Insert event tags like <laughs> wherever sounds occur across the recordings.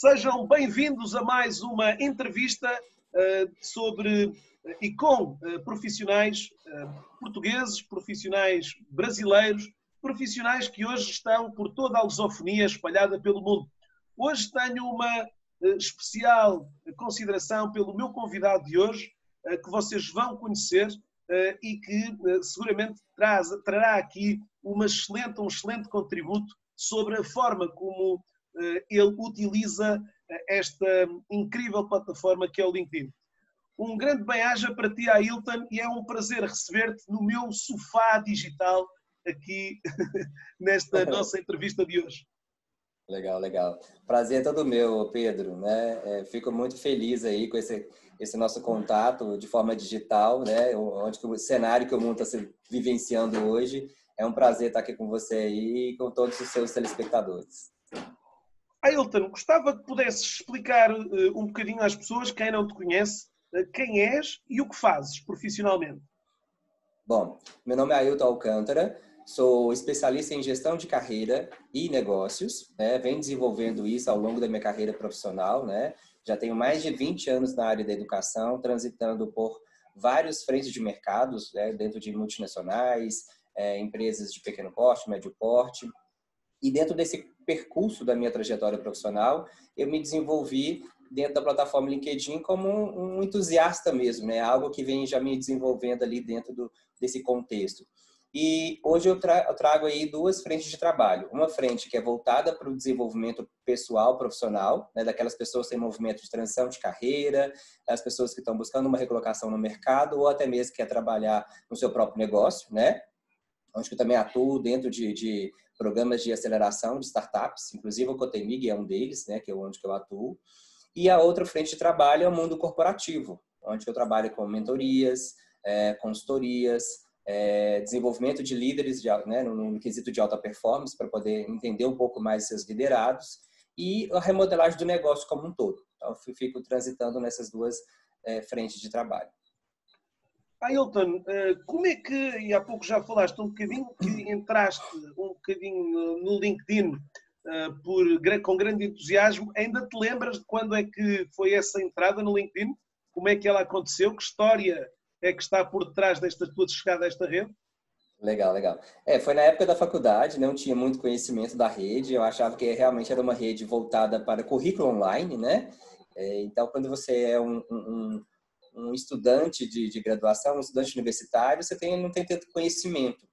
Sejam bem-vindos a mais uma entrevista uh, sobre uh, e com uh, profissionais portugueses, profissionais brasileiros, profissionais que hoje estão por toda a lusofonia espalhada pelo mundo. Hoje tenho uma especial consideração pelo meu convidado de hoje, que vocês vão conhecer e que seguramente traz, trará aqui uma excelente, um excelente contributo sobre a forma como eh, ele utiliza eh, esta incrível plataforma que é o LinkedIn. Um grande bem-aja para ti, Ailton, e é um prazer receber-te no meu sofá digital aqui <laughs> nesta <laughs> nossa entrevista de hoje. Legal, legal. Prazer é todo meu, Pedro. Né? É, fico muito feliz aí com esse, esse nosso contato de forma digital, né? onde o cenário que o mundo está se vivenciando hoje. É um prazer estar aqui com você aí e com todos os seus telespectadores. Ailton, gostava que pudesses explicar uh, um bocadinho às pessoas, quem não te conhece, uh, quem és e o que fazes profissionalmente. Bom, meu nome é Ailton Alcântara, sou especialista em gestão de carreira e negócios, né? venho desenvolvendo isso ao longo da minha carreira profissional, né? Já tenho mais de 20 anos na área da educação, transitando por vários frentes de mercados, né? dentro de multinacionais, é, empresas de pequeno porte, médio porte, e dentro desse percurso da minha trajetória profissional, eu me desenvolvi dentro da plataforma LinkedIn como um, um entusiasta mesmo, né? Algo que vem já me desenvolvendo ali dentro do, desse contexto. E hoje eu, tra eu, trago aí duas frentes de trabalho. Uma frente que é voltada para o desenvolvimento pessoal, profissional, né, daquelas pessoas que têm movimento de transição de carreira, as pessoas que estão buscando uma recolocação no mercado ou até mesmo quer trabalhar no seu próprio negócio, né? Onde eu também atuo dentro de, de programas de aceleração de startups, inclusive o Cotemig é um deles, né, que é onde eu atuo. E a outra frente de trabalho é o mundo corporativo, onde eu trabalho com mentorias, é, consultorias, é, desenvolvimento de líderes de, né, no, no, quesito de alta performance, para poder entender um pouco mais seus liderados, e a remodelagem do negócio como um todo. Então, eu fico transitando nessas duas é, frentes de trabalho. Ailton, eh, como é que, e há pouco já falaste um bocadinho, que entraste um bocadinho no LinkedIn eh, por, com grande entusiasmo, ainda te lembras de quando é que foi essa entrada no LinkedIn? Como é que ela aconteceu? Que história é que está por detrás desta tua chegada a esta rede? Legal, legal. É, foi na época da faculdade, não tinha muito conhecimento da rede, eu achava que realmente era uma rede voltada para currículo online, né? É, então, quando você é um, um um estudante de, de graduação, um estudante universitário, você tem, não tem tanto conhecimento.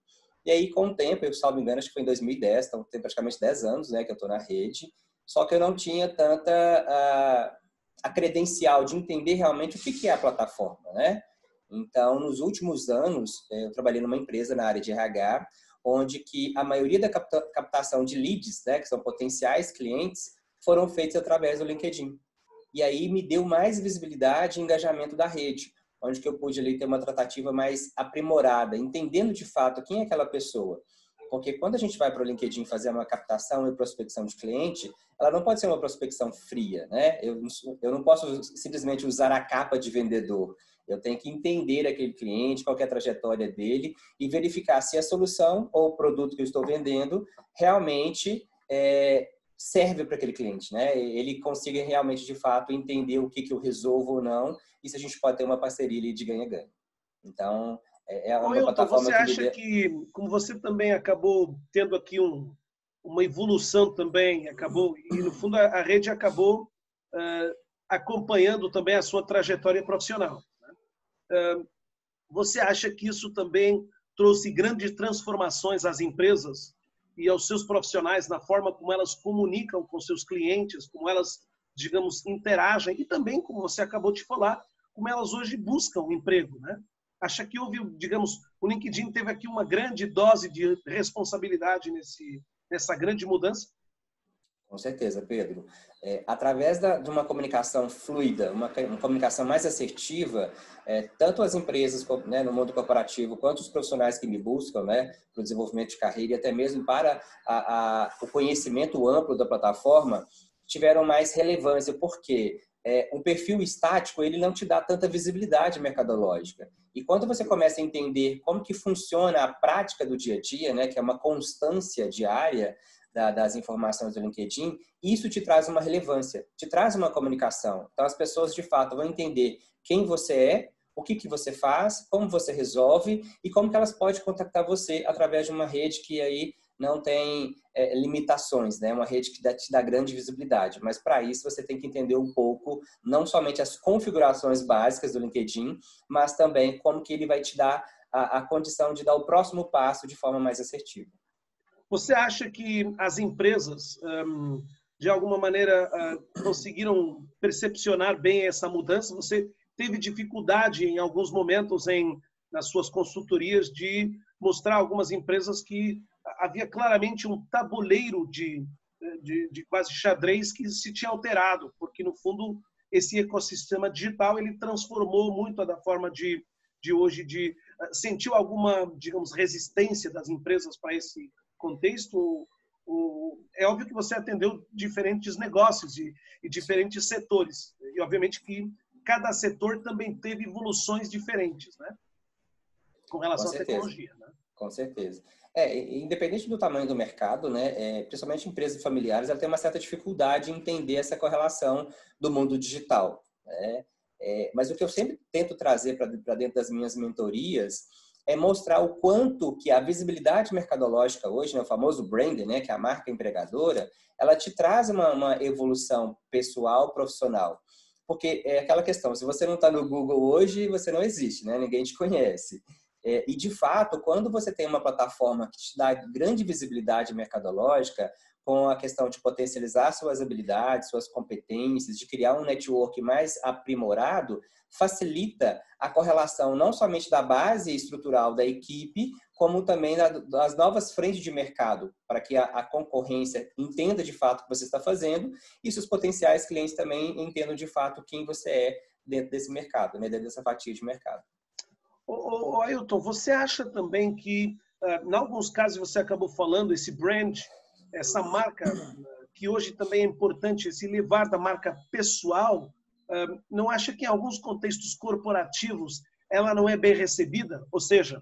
E aí, com o tempo, eu salvo engano, acho que foi em 2010, então tem praticamente 10 anos né, que eu estou na rede, só que eu não tinha tanta a, a credencial de entender realmente o que, que é a plataforma, né? Então, nos últimos anos, eu trabalhei numa empresa na área de RH, onde que a maioria da captação de leads, né, que são potenciais clientes, foram feitos através do LinkedIn. E aí me deu mais visibilidade e engajamento da rede, onde que eu pude ali ter uma tratativa mais aprimorada, entendendo de fato quem é aquela pessoa. Porque quando a gente vai para o LinkedIn fazer uma captação e prospecção de cliente, ela não pode ser uma prospecção fria, né? Eu, eu não posso simplesmente usar a capa de vendedor. Eu tenho que entender aquele cliente, qual é a trajetória dele e verificar se a solução ou o produto que eu estou vendendo realmente é, serve para aquele cliente, né? Ele consiga realmente, de fato, entender o que, que eu resolvo ou não e se a gente pode ter uma parceria de ganha-ganha. Então, é, é uma plataforma você que... acha que, como você também acabou tendo aqui um, uma evolução também, acabou, e no fundo a, a rede acabou uh, acompanhando também a sua trajetória profissional. Né? Uh, você acha que isso também trouxe grandes transformações às empresas e aos seus profissionais na forma como elas comunicam com seus clientes, como elas, digamos, interagem e também, como você acabou de falar, como elas hoje buscam emprego, né? Acha que houve, digamos, o LinkedIn teve aqui uma grande dose de responsabilidade nesse nessa grande mudança? Com certeza, Pedro. É, através da, de uma comunicação fluida, uma, uma comunicação mais assertiva, é, tanto as empresas né, no mundo corporativo quanto os profissionais que me buscam né, para o desenvolvimento de carreira e até mesmo para a, a, o conhecimento amplo da plataforma, tiveram mais relevância. Por quê? É, um perfil estático ele não te dá tanta visibilidade mercadológica. E quando você começa a entender como que funciona a prática do dia a dia, né, que é uma constância diária, da, das informações do LinkedIn, isso te traz uma relevância, te traz uma comunicação. Então, as pessoas, de fato, vão entender quem você é, o que, que você faz, como você resolve e como que elas podem contactar você através de uma rede que aí não tem é, limitações, né? Uma rede que dá, te dá grande visibilidade. Mas para isso você tem que entender um pouco, não somente as configurações básicas do LinkedIn, mas também como que ele vai te dar a, a condição de dar o próximo passo de forma mais assertiva. Você acha que as empresas, de alguma maneira, ah, conseguiram percepcionar bem essa mudança? Você teve dificuldade em alguns momentos em nas suas consultorias de mostrar algumas empresas que havia claramente um tabuleiro de, de, de, quase xadrez que se tinha alterado, porque no fundo esse ecossistema digital ele transformou muito da forma de, de hoje de ah, sentiu alguma digamos resistência das empresas para esse contexto, o, é óbvio que você atendeu diferentes negócios e, e, diferentes setores. E, obviamente, que cada setor também teve evoluções diferentes, né? Com relação Com à tecnologia, né? Com certeza. É, independente do tamanho do mercado, né, é, principalmente empresas familiares, ela tem uma certa dificuldade em entender essa correlação do mundo digital. Né? É, mas o que eu sempre tento trazer para dentro das minhas mentorias é mostrar o quanto que a visibilidade mercadológica hoje, né, o famoso brand, né, que é a marca empregadora, ela te traz uma, uma evolução pessoal, profissional. Porque é aquela questão, se você não está no Google hoje, você não existe, né? ninguém te conhece. É, e, de fato, quando você tem uma plataforma que te dá grande visibilidade mercadológica, com a questão de potencializar suas habilidades, suas competências, de criar um network mais aprimorado, facilita a correlação não somente da base estrutural da equipe, como também das novas frentes de mercado, para que a, concorrência entenda de fato o que você está fazendo e seus potenciais clientes também entendam de fato quem você é dentro desse mercado, né, dentro dessa fatia de mercado. Ô, ô, Ailton, você acha também que, uh, em alguns casos, você acabou falando, esse brand, essa marca, que hoje também é importante, se levar da marca pessoal, uh, não acha que em alguns contextos corporativos ela não é bem recebida? Ou seja,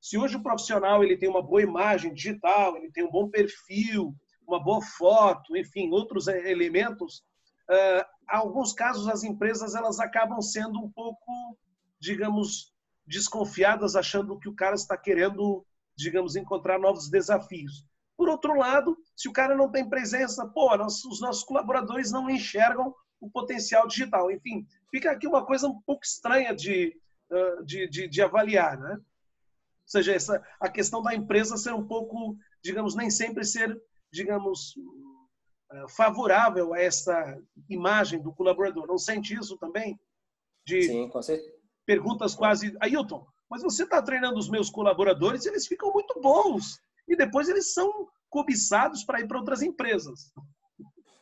se hoje o profissional ele tem uma boa imagem digital, ele tem um bom perfil, uma boa foto, enfim, outros elementos, uh, em alguns casos as empresas elas acabam sendo um pouco, digamos, desconfiadas, achando que o cara está querendo, digamos, encontrar novos desafios. Por outro lado, se o cara não tem presença, pô, os nossos colaboradores não enxergam o potencial digital. Enfim, fica aqui uma coisa um pouco estranha de, de, de, de avaliar, né? Ou seja, essa, a questão da empresa ser um pouco, digamos, nem sempre ser, digamos, favorável a essa imagem do colaborador. Não sente isso também? De, Sim, com certeza perguntas quase. Ailton, mas você está treinando os meus colaboradores, eles ficam muito bons. E depois eles são cobiçados para ir para outras empresas.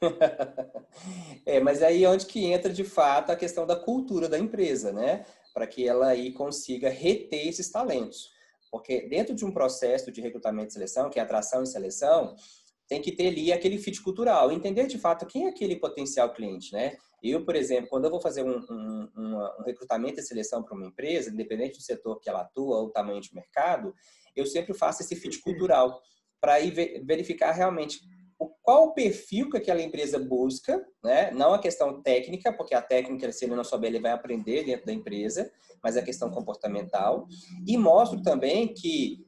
<laughs> é, mas aí é onde que entra de fato a questão da cultura da empresa, né? Para que ela aí consiga reter esses talentos. Porque dentro de um processo de recrutamento e seleção, que é atração e seleção, tem que ter ali aquele fit cultural, entender de fato quem é aquele potencial cliente, né? Eu, por exemplo, quando eu vou fazer um, um, um recrutamento e seleção para uma empresa, independente do setor que ela atua ou tamanho de mercado, eu sempre faço esse fit cultural para verificar realmente qual o perfil que aquela empresa busca, né? não a questão técnica, porque a técnica, se ele não souber, ele vai aprender dentro da empresa, mas a questão comportamental. E mostro também que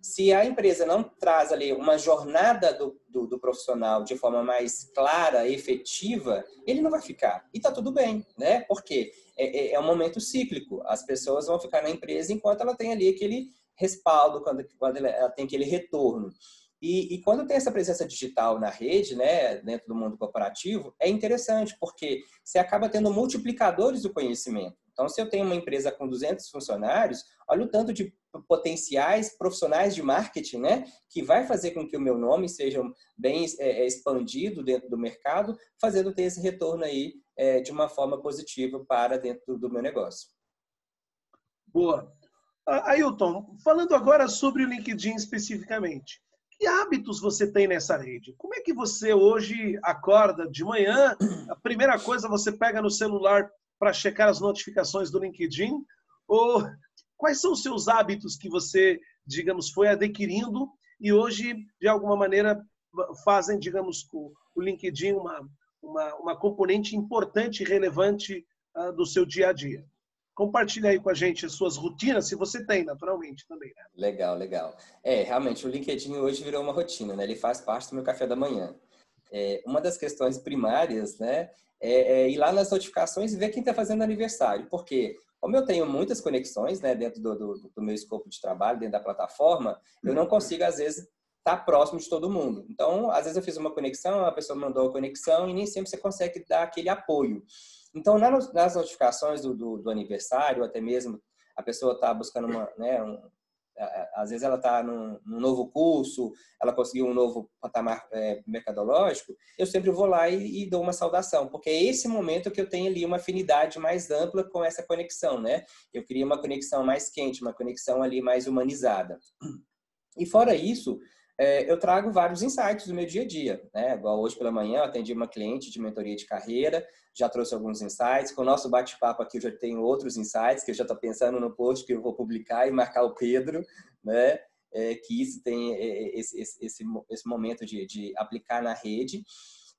se a empresa não traz ali uma jornada do, do, do, profissional de forma mais clara, efetiva, ele não vai ficar. E tá tudo bem, né? Porque é, é, é um momento cíclico. As pessoas vão ficar na empresa enquanto ela tem ali aquele respaldo, quando, quando ela tem aquele retorno. E, e, quando tem essa presença digital na rede, né, dentro do mundo corporativo, é interessante, porque você acaba tendo multiplicadores do conhecimento. Então, se eu tenho uma empresa com 200 funcionários, olha o tanto de potenciais profissionais de marketing, né? Que vai fazer com que o meu nome seja bem é, é, expandido dentro do mercado, fazendo ter esse retorno aí é, de uma forma positiva para dentro do meu negócio. Boa. Ailton, falando agora sobre o LinkedIn especificamente, que hábitos você tem nessa rede? Como é que você hoje acorda de manhã? A primeira coisa você pega no celular para checar as notificações do LinkedIn? Ou quais são os seus hábitos que você, digamos, foi adquirindo e hoje, de alguma maneira, fazem, digamos, o LinkedIn uma, uma, uma componente importante e relevante uh, do seu dia a dia? Compartilha aí com a gente as suas rotinas, se você tem, naturalmente, também. Né? Legal, legal. É, realmente, o LinkedIn hoje virou uma rotina, né? Ele faz parte do meu café da manhã. É, uma das questões primárias, né, é, é ir lá nas notificações e ver quem está fazendo aniversário. Porque, como eu tenho muitas conexões, né, dentro do, do, do meu escopo de trabalho, dentro da plataforma, eu não consigo, às vezes, estar tá próximo de todo mundo. Então, às vezes eu fiz uma conexão, a pessoa mandou a conexão e nem sempre você consegue dar aquele apoio. Então, nas notificações do, do, do aniversário, até mesmo a pessoa está buscando uma, né, um, às vezes ela está num, num, novo curso, ela conseguiu um novo patamar é, mercadológico, eu sempre vou lá e, e, dou uma saudação, porque é esse momento que eu tenho ali uma afinidade mais ampla com essa conexão, né? Eu queria uma conexão mais quente, uma conexão ali mais humanizada. E fora isso, é, eu trago vários insights do meu dia a dia. Né? Igual hoje pela manhã, eu atendi uma cliente de mentoria de carreira, já trouxe alguns insights. Com o nosso bate-papo aqui, eu já tenho outros insights que eu já estou pensando no post que eu vou publicar e marcar o Pedro, né? É, que isso tem é, é, esse, esse, esse, esse momento de, de, aplicar na rede.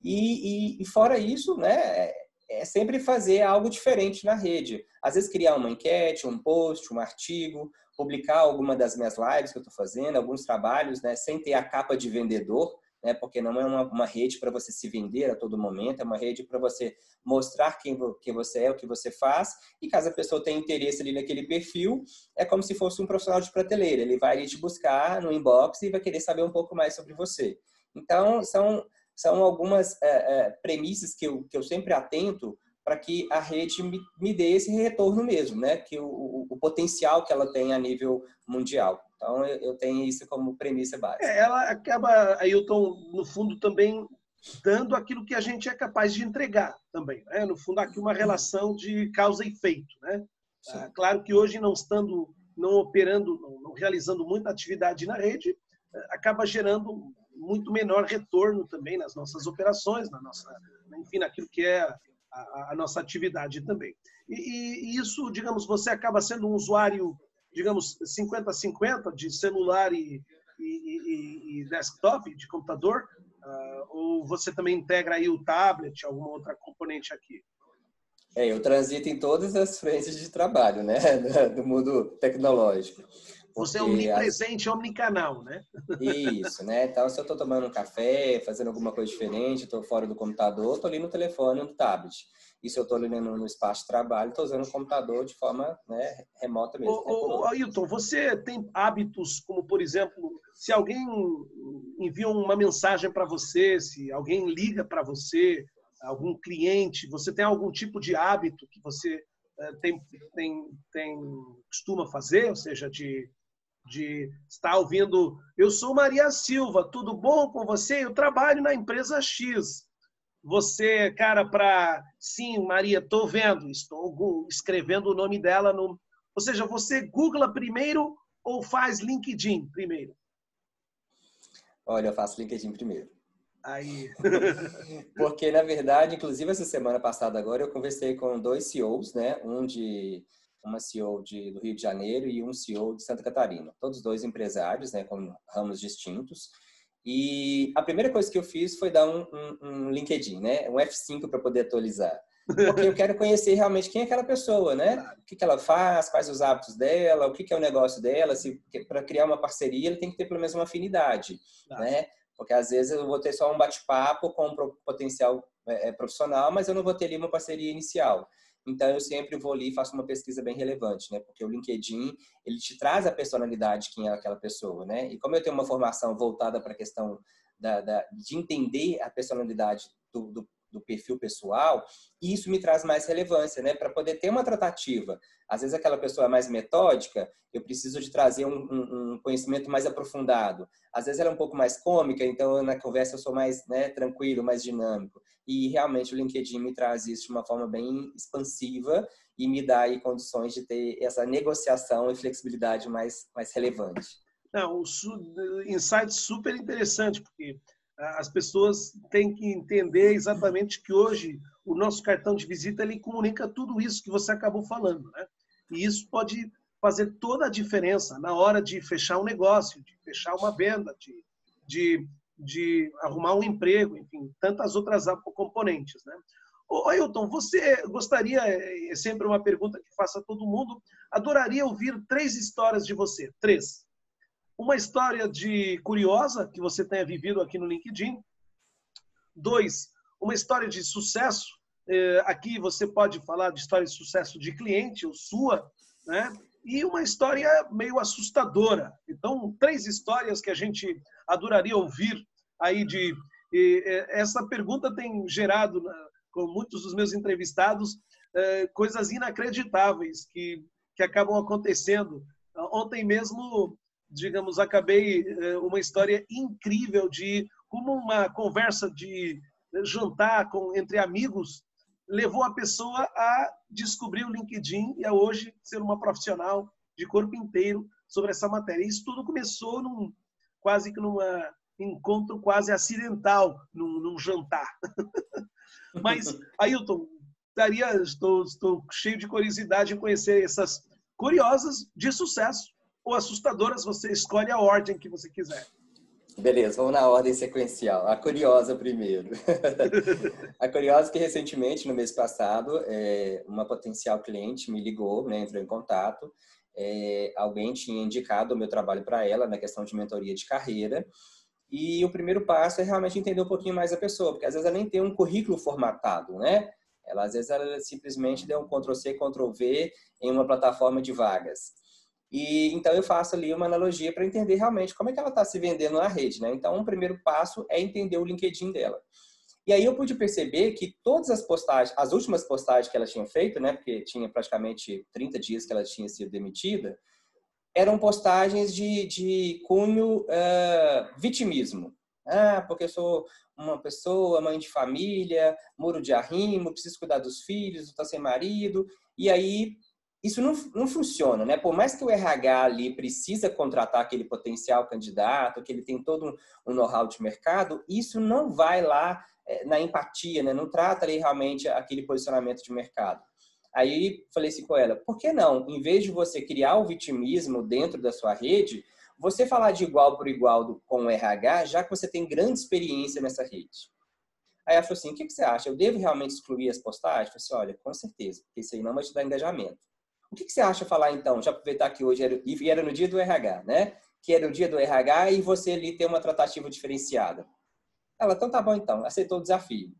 E, e, e fora isso, né? É, sempre fazer algo diferente na rede. Às vezes criar uma enquete, um post, um artigo, publicar alguma das minhas lives que eu estou fazendo, alguns trabalhos, né, sem ter a capa de vendedor, né, porque não é uma, uma rede para você se vender a todo momento, é uma rede para você mostrar quem, quem você é, o que você faz, e caso a pessoa tenha interesse ali naquele perfil, é como se fosse um profissional de prateleira, ele vai ali te buscar no inbox e vai querer saber um pouco mais sobre você. Então, são, são algumas é, é, premissas que eu, que eu sempre atento para que a rede me, me, dê esse retorno mesmo, né? Que o, o, o, potencial que ela tem a nível mundial. Então, eu, eu tenho isso como premissa básica. É, ela acaba, Ailton, no fundo, também dando aquilo que a gente é capaz de entregar também. Né? No fundo, aqui uma relação de causa e efeito, né? Ah, claro que hoje, não estando, não operando, não, não realizando muita atividade na rede, eh, acaba gerando muito menor retorno também nas nossas operações, na nossa, enfim, naquilo que é a, a nossa atividade também. E, e, isso, digamos, você acaba sendo um usuário, digamos, 50-50 de celular e, e, e, desktop, de computador, uh, ou você também integra aí o tablet, alguma outra componente aqui? É, eu transito em todas as <laughs> frentes de trabalho, né, <laughs> do mundo tecnológico. Você é omnipresente, as... omnicanal, né? Isso, né? Então, se eu estou tomando um café, fazendo alguma coisa diferente, estou fora do computador, estou ali no telefone no tablet. E se eu estou ali no, no, espaço de trabalho, estou usando o computador de forma né, remota mesmo. Ô, ô, Ailton, você tem hábitos como, por exemplo, se alguém envia uma mensagem para você, se alguém liga para você, algum cliente, você tem algum tipo de hábito que você eh, tem, tem, tem costuma fazer, ou seja, de de estar ouvindo. Eu sou Maria Silva, tudo bom com você? Eu trabalho na empresa X. Você, cara, para. Sim, Maria, estou vendo, estou escrevendo o nome dela. No... Ou seja, você googla primeiro ou faz LinkedIn primeiro? Olha, eu faço LinkedIn primeiro. Aí. <laughs> Porque, na verdade, inclusive essa semana passada agora, eu conversei com dois CEOs, né? Um de uma CEO de, do Rio de Janeiro e um CEO de Santa Catarina. Todos dois empresários, né, com ramos distintos. E a primeira coisa que eu fiz foi dar um, um, um LinkedIn, né, um F5 para poder atualizar. Porque eu quero conhecer realmente quem é aquela pessoa, né? O que, que ela faz, quais os hábitos dela, o que, que é o negócio dela. Se para criar uma parceria, ele tem que ter pelo menos uma afinidade, né? Porque às vezes eu vou ter só um bate-papo com um potencial é, profissional, mas eu não vou ter ali uma parceria inicial. Então eu sempre vou ali e faço uma pesquisa bem relevante, né? Porque o LinkedIn, ele te traz a personalidade quem é aquela pessoa, né? E como eu tenho uma formação voltada para a questão da, da, de entender a personalidade do, do, do perfil pessoal, e isso me traz mais relevância, né? Para poder ter uma tratativa. Às vezes aquela pessoa é mais metódica, eu preciso de trazer um, um, um, conhecimento mais aprofundado. Às vezes ela é um pouco mais cômica, então na conversa eu sou mais né, tranquilo, mais dinâmico. E realmente o LinkedIn me traz isso de uma forma bem expansiva e me dá aí condições de ter essa negociação e flexibilidade mais, mais relevante. Não, um insight super interessante, porque as pessoas têm que entender exatamente que hoje o nosso cartão de visita ele comunica tudo isso que você acabou falando, né? E isso pode fazer toda a diferença na hora de fechar um negócio, de fechar uma venda, de, de, de arrumar um emprego, enfim, tantas outras componentes, né? Ailton, você gostaria, é sempre uma pergunta que faço a todo mundo, adoraria ouvir três histórias de você, três uma história de curiosa que você tenha vivido aqui no LinkedIn. Dois, uma história de sucesso. É, aqui você pode falar de história de sucesso de cliente ou sua, né? E uma história meio assustadora. Então, três histórias que a gente adoraria ouvir aí de. essa pergunta tem gerado, né, com muitos dos meus entrevistados, é, coisas inacreditáveis que, que acabam acontecendo. Ontem mesmo digamos, acabei eh, uma história incrível de como uma conversa de jantar com, entre amigos levou a pessoa a descobrir o LinkedIn e a hoje ser uma profissional de corpo inteiro sobre essa matéria. Isso tudo começou num quase que num encontro quase acidental, num, num jantar. <laughs> Mas, Ailton, daria, estou, estou cheio de curiosidade em conhecer essas curiosas de sucesso ou assustadoras, você escolhe a ordem que você quiser. Beleza, vamos na ordem sequencial. A curiosa primeiro. <laughs> a curiosa que recentemente, no mês passado, é, uma potencial cliente me ligou, né, entrou em contato. É, alguém tinha indicado o meu trabalho para ela na questão de mentoria de carreira. E o primeiro passo é realmente entender um pouquinho mais a pessoa, porque às vezes ela nem tem um currículo formatado, né? Ela às vezes ela simplesmente deu um Ctrl C, Ctrl V em uma plataforma de vagas. E então eu faço ali uma analogia para entender realmente como é que ela está se vendendo na rede, né? Então, um primeiro passo é entender o LinkedIn dela. E aí eu pude perceber que todas as postagens, as últimas postagens que ela tinha feito, né, porque tinha praticamente 30 dias que ela tinha sido demitida, eram postagens de, de cunho uh, vitimismo. Ah, porque eu sou uma pessoa, mãe de família, muro de arrimo, preciso cuidar dos filhos, estou sem marido. E aí isso não, não funciona, né? Por mais que o RH ali precisa contratar aquele potencial candidato, que ele tem todo um, um know-how de mercado, isso não vai lá é, na empatia, né? Não trata ali realmente aquele posicionamento de mercado. Aí falei assim com ela, por que não, em vez de você criar o vitimismo dentro da sua rede, você falar de igual por igual com o RH, já que você tem grande experiência nessa rede. Aí ela falou assim, o que, que você acha? Eu devo realmente excluir as postagens? Eu falei assim, olha, com certeza, porque isso aí não vai te dar engajamento. O que, que você acha falar então? Já aproveitar que hoje era, e era no dia do RH, né? Que era o dia do RH e você ali ter uma tratativa diferenciada. Ela, então tá bom então, aceitou o desafio.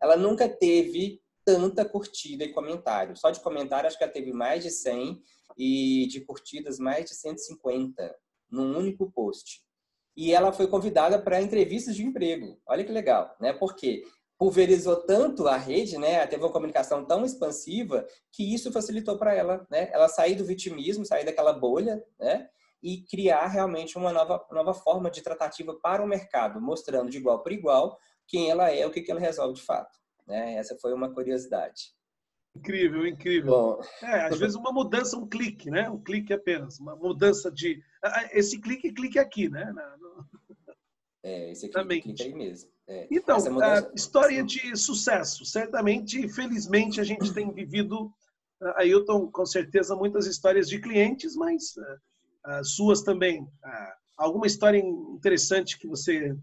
Ela nunca teve tanta curtida e comentário. Só de comentário, acho que ela teve mais de 100 e de curtidas mais de 150 num único post. E ela foi convidada para entrevistas de emprego. Olha que legal, né? Porque pulverizou tanto a rede, né? Teve uma comunicação tão expansiva que isso facilitou para ela, né? Ela sair do vitimismo, sair daquela bolha, né? E criar realmente uma nova, nova forma de tratativa para o mercado, mostrando de igual para igual quem ela é, o que, que ela resolve de fato. Né? Essa foi uma curiosidade. Incrível, incrível. Bom. É, às vezes uma mudança, um clique, né? Um clique apenas, uma mudança de esse clique, clique aqui, né? É, esse clique, clique aí mesmo. É, então, mudança... a história de sucesso. Certamente, felizmente, a gente tem vivido, Ailton, com certeza, muitas histórias de clientes, mas uh, suas também. Uh, alguma história interessante que você, uh,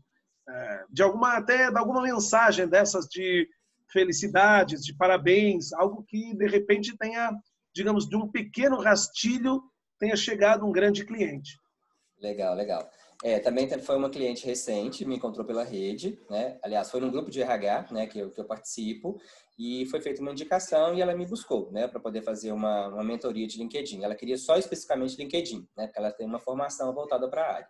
de alguma até de alguma mensagem dessas de felicidades, de parabéns, algo que de repente tenha, digamos, de um pequeno rastilho tenha chegado um grande cliente. Legal, legal. É, também foi uma cliente recente, me encontrou pela rede, né? Aliás, foi num grupo de RH, né, que eu, que eu participo, e foi feita uma indicação e ela me buscou, né, para poder fazer uma, uma mentoria de LinkedIn. Ela queria só especificamente LinkedIn, né, porque ela tem uma formação voltada para a área.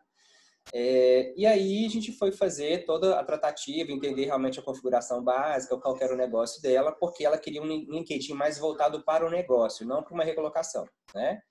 É, e aí a gente foi fazer toda a tratativa, entender realmente a configuração básica, qual era o negócio dela, porque ela queria um LinkedIn mais voltado para o negócio, não para uma recolocação, né?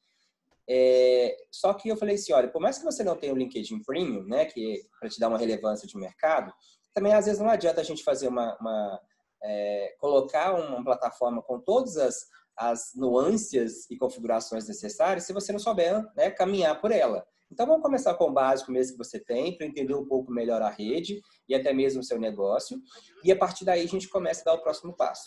É, só que eu falei assim, olha, por mais que você não tenha o LinkedIn Premium, né, que para te dar uma relevância de mercado, também às vezes não adianta a gente fazer uma, uma é, colocar uma plataforma com todas as, as nuances e configurações necessárias se você não souber né, caminhar por ela. Então, vamos começar com o básico mesmo que você tem, para entender um pouco melhor a rede e até mesmo o seu negócio. E a partir daí, a gente começa a dar o próximo passo.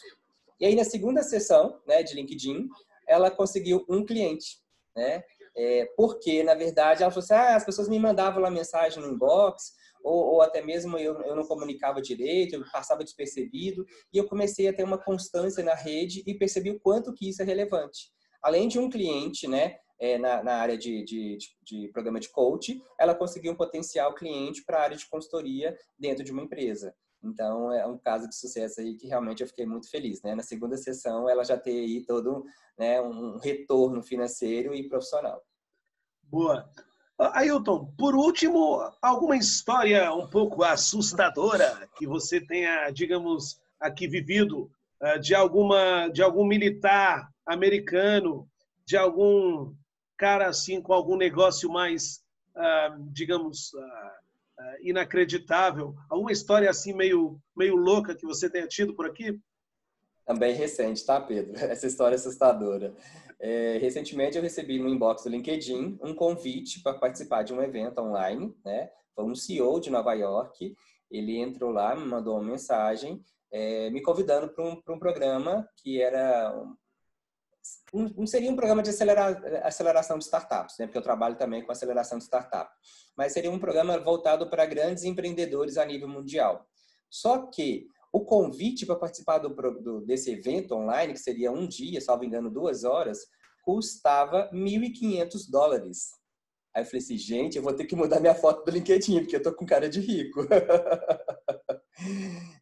E aí, na segunda sessão né, de LinkedIn, ela conseguiu um cliente. Né? É, porque, na verdade, ela falou assim, ah, as pessoas me mandavam lá mensagem no inbox, ou, ou até mesmo eu, eu não comunicava direito, eu passava despercebido, e eu comecei a ter uma constância na rede e percebi o quanto que isso é relevante. Além de um cliente, né, é, na, na, área de, de, de, programa de coach, ela conseguiu um potencial cliente para a área de consultoria dentro de uma empresa. Então, é um caso de sucesso aí que realmente eu fiquei muito feliz. Né? Na segunda sessão, ela já tem aí todo né, um retorno financeiro e profissional. Boa. Ailton, por último, alguma história um pouco assustadora que você tenha, digamos, aqui vivido ah, de alguma de algum militar americano, de algum cara assim com algum negócio mais, ah, digamos, ah, ah, inacreditável? Alguma história assim meio, meio louca que você tenha tido por aqui? Também recente, tá, Pedro? <laughs> Essa história é assustadora. É, recentemente eu recebi no inbox do LinkedIn um convite para participar de um evento online, né? Foi um CEO de Nova York, ele entrou lá, me mandou uma mensagem, é, me convidando para um, um programa que era não seria um programa de aceleração de startups, né? porque eu trabalho também com aceleração de startup, mas seria um programa voltado para grandes empreendedores a nível mundial. Só que o convite para participar do, do, desse evento online, que seria um dia, salvo engano, duas horas, custava 1.500 dólares. Aí eu falei assim, gente, eu vou ter que mudar minha foto do LinkedIn, porque eu tô com cara de rico. <laughs>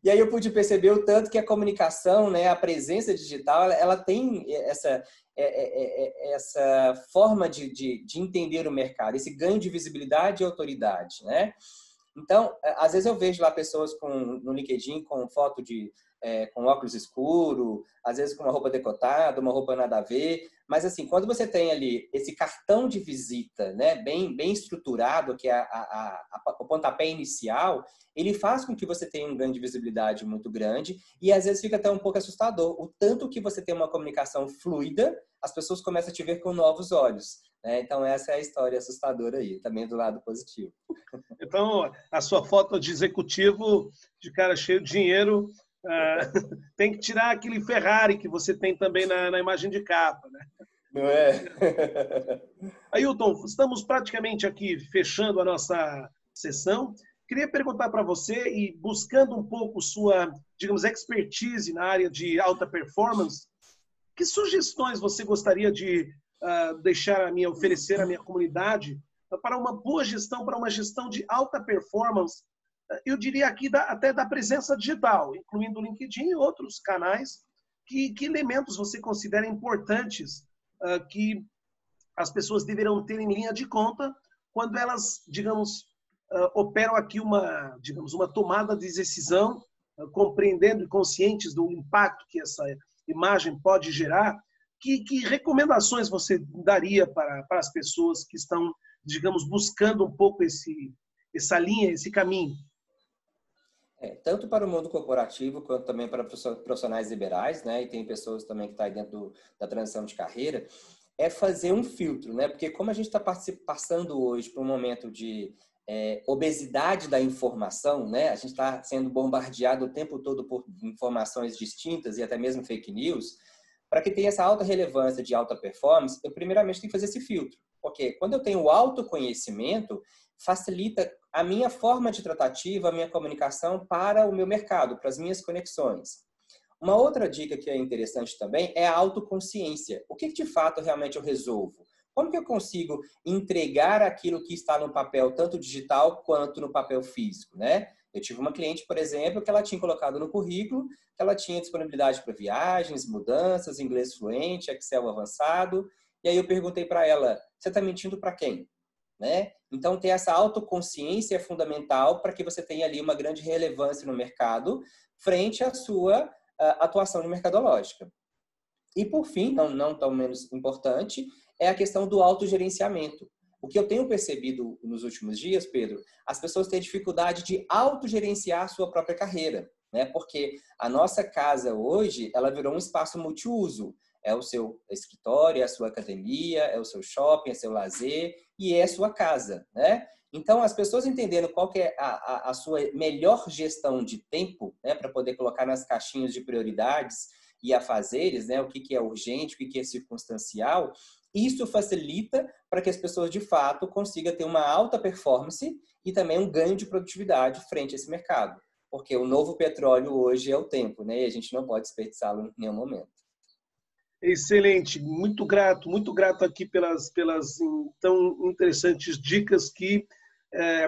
E aí eu pude perceber o tanto que a comunicação, né, a presença digital, ela, tem essa, é, é, é, essa forma de, de, de, entender o mercado, esse ganho de visibilidade e autoridade, né? Então, às vezes eu vejo lá pessoas com, no LinkedIn com foto de é, com óculos escuro, às vezes com uma roupa decotada, uma roupa nada a ver. Mas assim, quando você tem ali esse cartão de visita, né, bem bem estruturado, que é a, a, a, o pontapé inicial, ele faz com que você tenha um ganho de visibilidade muito grande e às vezes fica até um pouco assustador o tanto que você tem uma comunicação fluida, as pessoas começam a te ver com novos olhos. Né? Então essa é a história assustadora aí, também do lado positivo. Então a sua foto de executivo de cara cheio de dinheiro ah, tem que tirar aquele Ferrari que você tem também na, na imagem de capa, né? Não é? Ailton, estamos praticamente aqui fechando a nossa sessão. Queria perguntar para você e buscando um pouco sua, digamos, expertise na área de alta performance, que sugestões você gostaria de uh, deixar a minha, oferecer à minha comunidade para uma boa gestão, para uma gestão de alta performance eu diria aqui da, até da presença digital, incluindo o LinkedIn e outros canais. Que, que elementos você considera importantes uh, que as pessoas deverão ter em linha de conta quando elas, digamos, uh, operam aqui uma, digamos, uma tomada de decisão, uh, compreendendo e conscientes do impacto que essa imagem pode gerar? Que, que recomendações você daria para, para as pessoas que estão, digamos, buscando um pouco esse, essa linha, esse caminho? É, tanto para o mundo corporativo quanto também para profissionais liberais, né? E tem pessoas também que estão tá dentro do, da transição de carreira, é fazer um filtro, né? Porque como a gente está passando hoje por um momento de é, obesidade da informação, né? A gente está sendo bombardeado o tempo todo por informações distintas e até mesmo fake news. Para que tenha essa alta relevância de alta performance, eu primeiramente tenho que fazer esse filtro. Porque quando eu tenho autoconhecimento, facilita a minha forma de tratativa, a minha comunicação para o meu mercado, para as minhas conexões. Uma outra dica que é interessante também é a autoconsciência. O que de fato realmente eu resolvo? Como que eu consigo entregar aquilo que está no papel, tanto digital quanto no papel físico, né? Eu tive uma cliente, por exemplo, que ela tinha colocado no currículo que ela tinha disponibilidade para viagens, mudanças, inglês fluente, Excel avançado. E aí eu perguntei para ela: você está mentindo para quem? né? Então, ter essa autoconsciência é fundamental para que você tenha ali uma grande relevância no mercado frente à sua uh, atuação mercadológica. E, por fim, não, não tão menos importante, é a questão do autogerenciamento. O que eu tenho percebido nos últimos dias, Pedro, as pessoas têm dificuldade de autogerenciar a sua própria carreira, né? Porque a nossa casa hoje, ela virou um espaço multiuso. É o seu escritório, é a sua academia, é o seu shopping, é seu lazer e é a sua casa, né? Então, as pessoas entendendo qual é a, a, a, sua melhor gestão de tempo, né, para poder colocar nas caixinhas de prioridades e afazeres, né, o que, que é urgente, o que, que é circunstancial, isso facilita para que as pessoas, de fato, consigam ter uma alta performance e também um ganho de produtividade frente a esse mercado. Porque o novo petróleo hoje é o tempo, né, e a gente não pode desperdiçá-lo em nenhum momento. Excelente, muito grato, muito grato aqui pelas, pelas tão interessantes dicas que, é,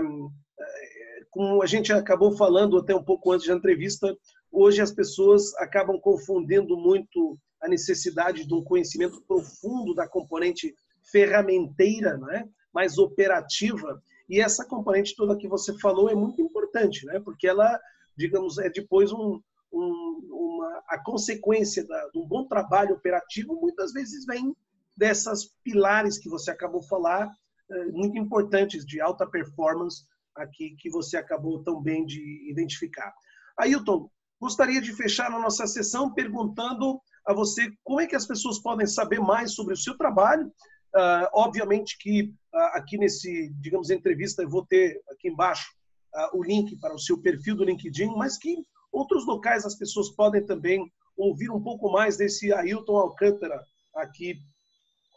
como a gente acabou falando até um pouco antes da entrevista, hoje as pessoas acabam confundindo muito a necessidade de um conhecimento profundo da componente ferramenteira, né? mais operativa, e essa componente toda que você falou é muito importante, né? porque ela, digamos, é depois um, um, uma, a consequência da, de um bom trabalho operativo muitas vezes vem dessas pilares que você acabou de falar, eh, muito importantes de alta performance aqui que você acabou tão bem de identificar. Ailton, gostaria de fechar a nossa sessão perguntando a você como é que as pessoas podem saber mais sobre o seu trabalho. Uh, obviamente que uh, aqui nesse, digamos, entrevista eu vou ter aqui embaixo uh, o link para o seu perfil do LinkedIn, mas que Outros locais as pessoas podem também ouvir um pouco mais desse Ailton Alcântara aqui,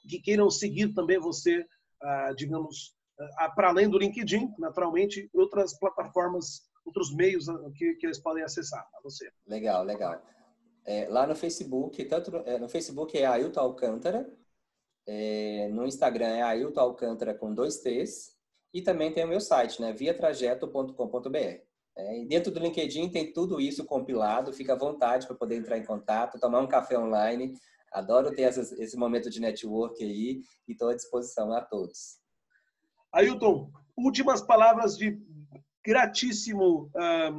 que queiram seguir também você, digamos, para além do LinkedIn, naturalmente, outras plataformas, outros meios que, que eles podem acessar para você. Legal, legal. É, lá no Facebook, tanto é, no Facebook é Ailton Alcântara, é, no Instagram é Ailton Alcântara com dois T's, e também tem o meu site, né, viatrajeto.com.br. É, dentro do LinkedIn tem tudo isso compilado, fica à vontade para poder entrar em contato, tomar um café online. Adoro ter essas, esse momento de network aí e estou à disposição a todos. Ailton, últimas palavras de gratíssimo,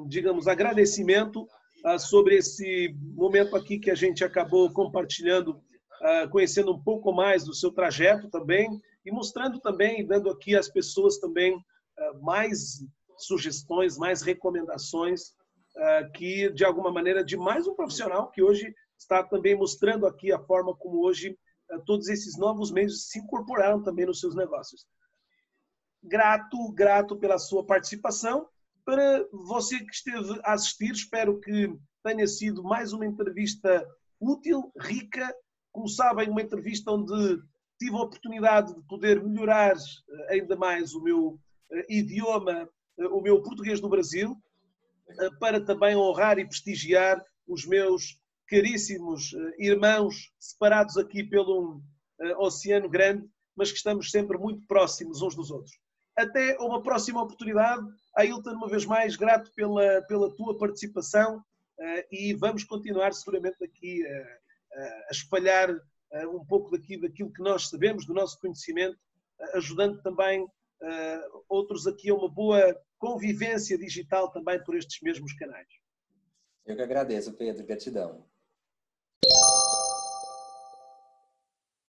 digamos, agradecimento ah, sobre esse momento aqui que a gente acabou compartilhando, ah, conhecendo um pouco mais do seu trajeto também e mostrando também, dando aqui às pessoas também ah, mais sugestões, mais recomendações que, de alguma maneira, de mais um profissional que hoje está também mostrando aqui a forma como hoje todos esses novos meios se incorporaram também nos seus negócios. Grato, grato pela sua participação. Para você que esteve a assistir, espero que tenha sido mais uma entrevista útil, rica. Como sabem, uma entrevista onde tive a oportunidade de poder melhorar eh, ainda mais o meu idioma o meu português do Brasil, eh, para também honrar e prestigiar os meus caríssimos eh, irmãos separados aqui pelo eh, oceano grande, mas que estamos sempre muito próximos uns dos outros. Até uma próxima oportunidade. Ailton, uma vez mais, grato pela, pela tua participação e vamos continuar seguramente aqui a, a espalhar um pouco daqui, daquilo que nós sabemos, do nosso conhecimento, ajudando também uh, outros aqui a uma boa convivência digital também por estes mesmos canais. Eu que agradeço, Pedro. Gratidão.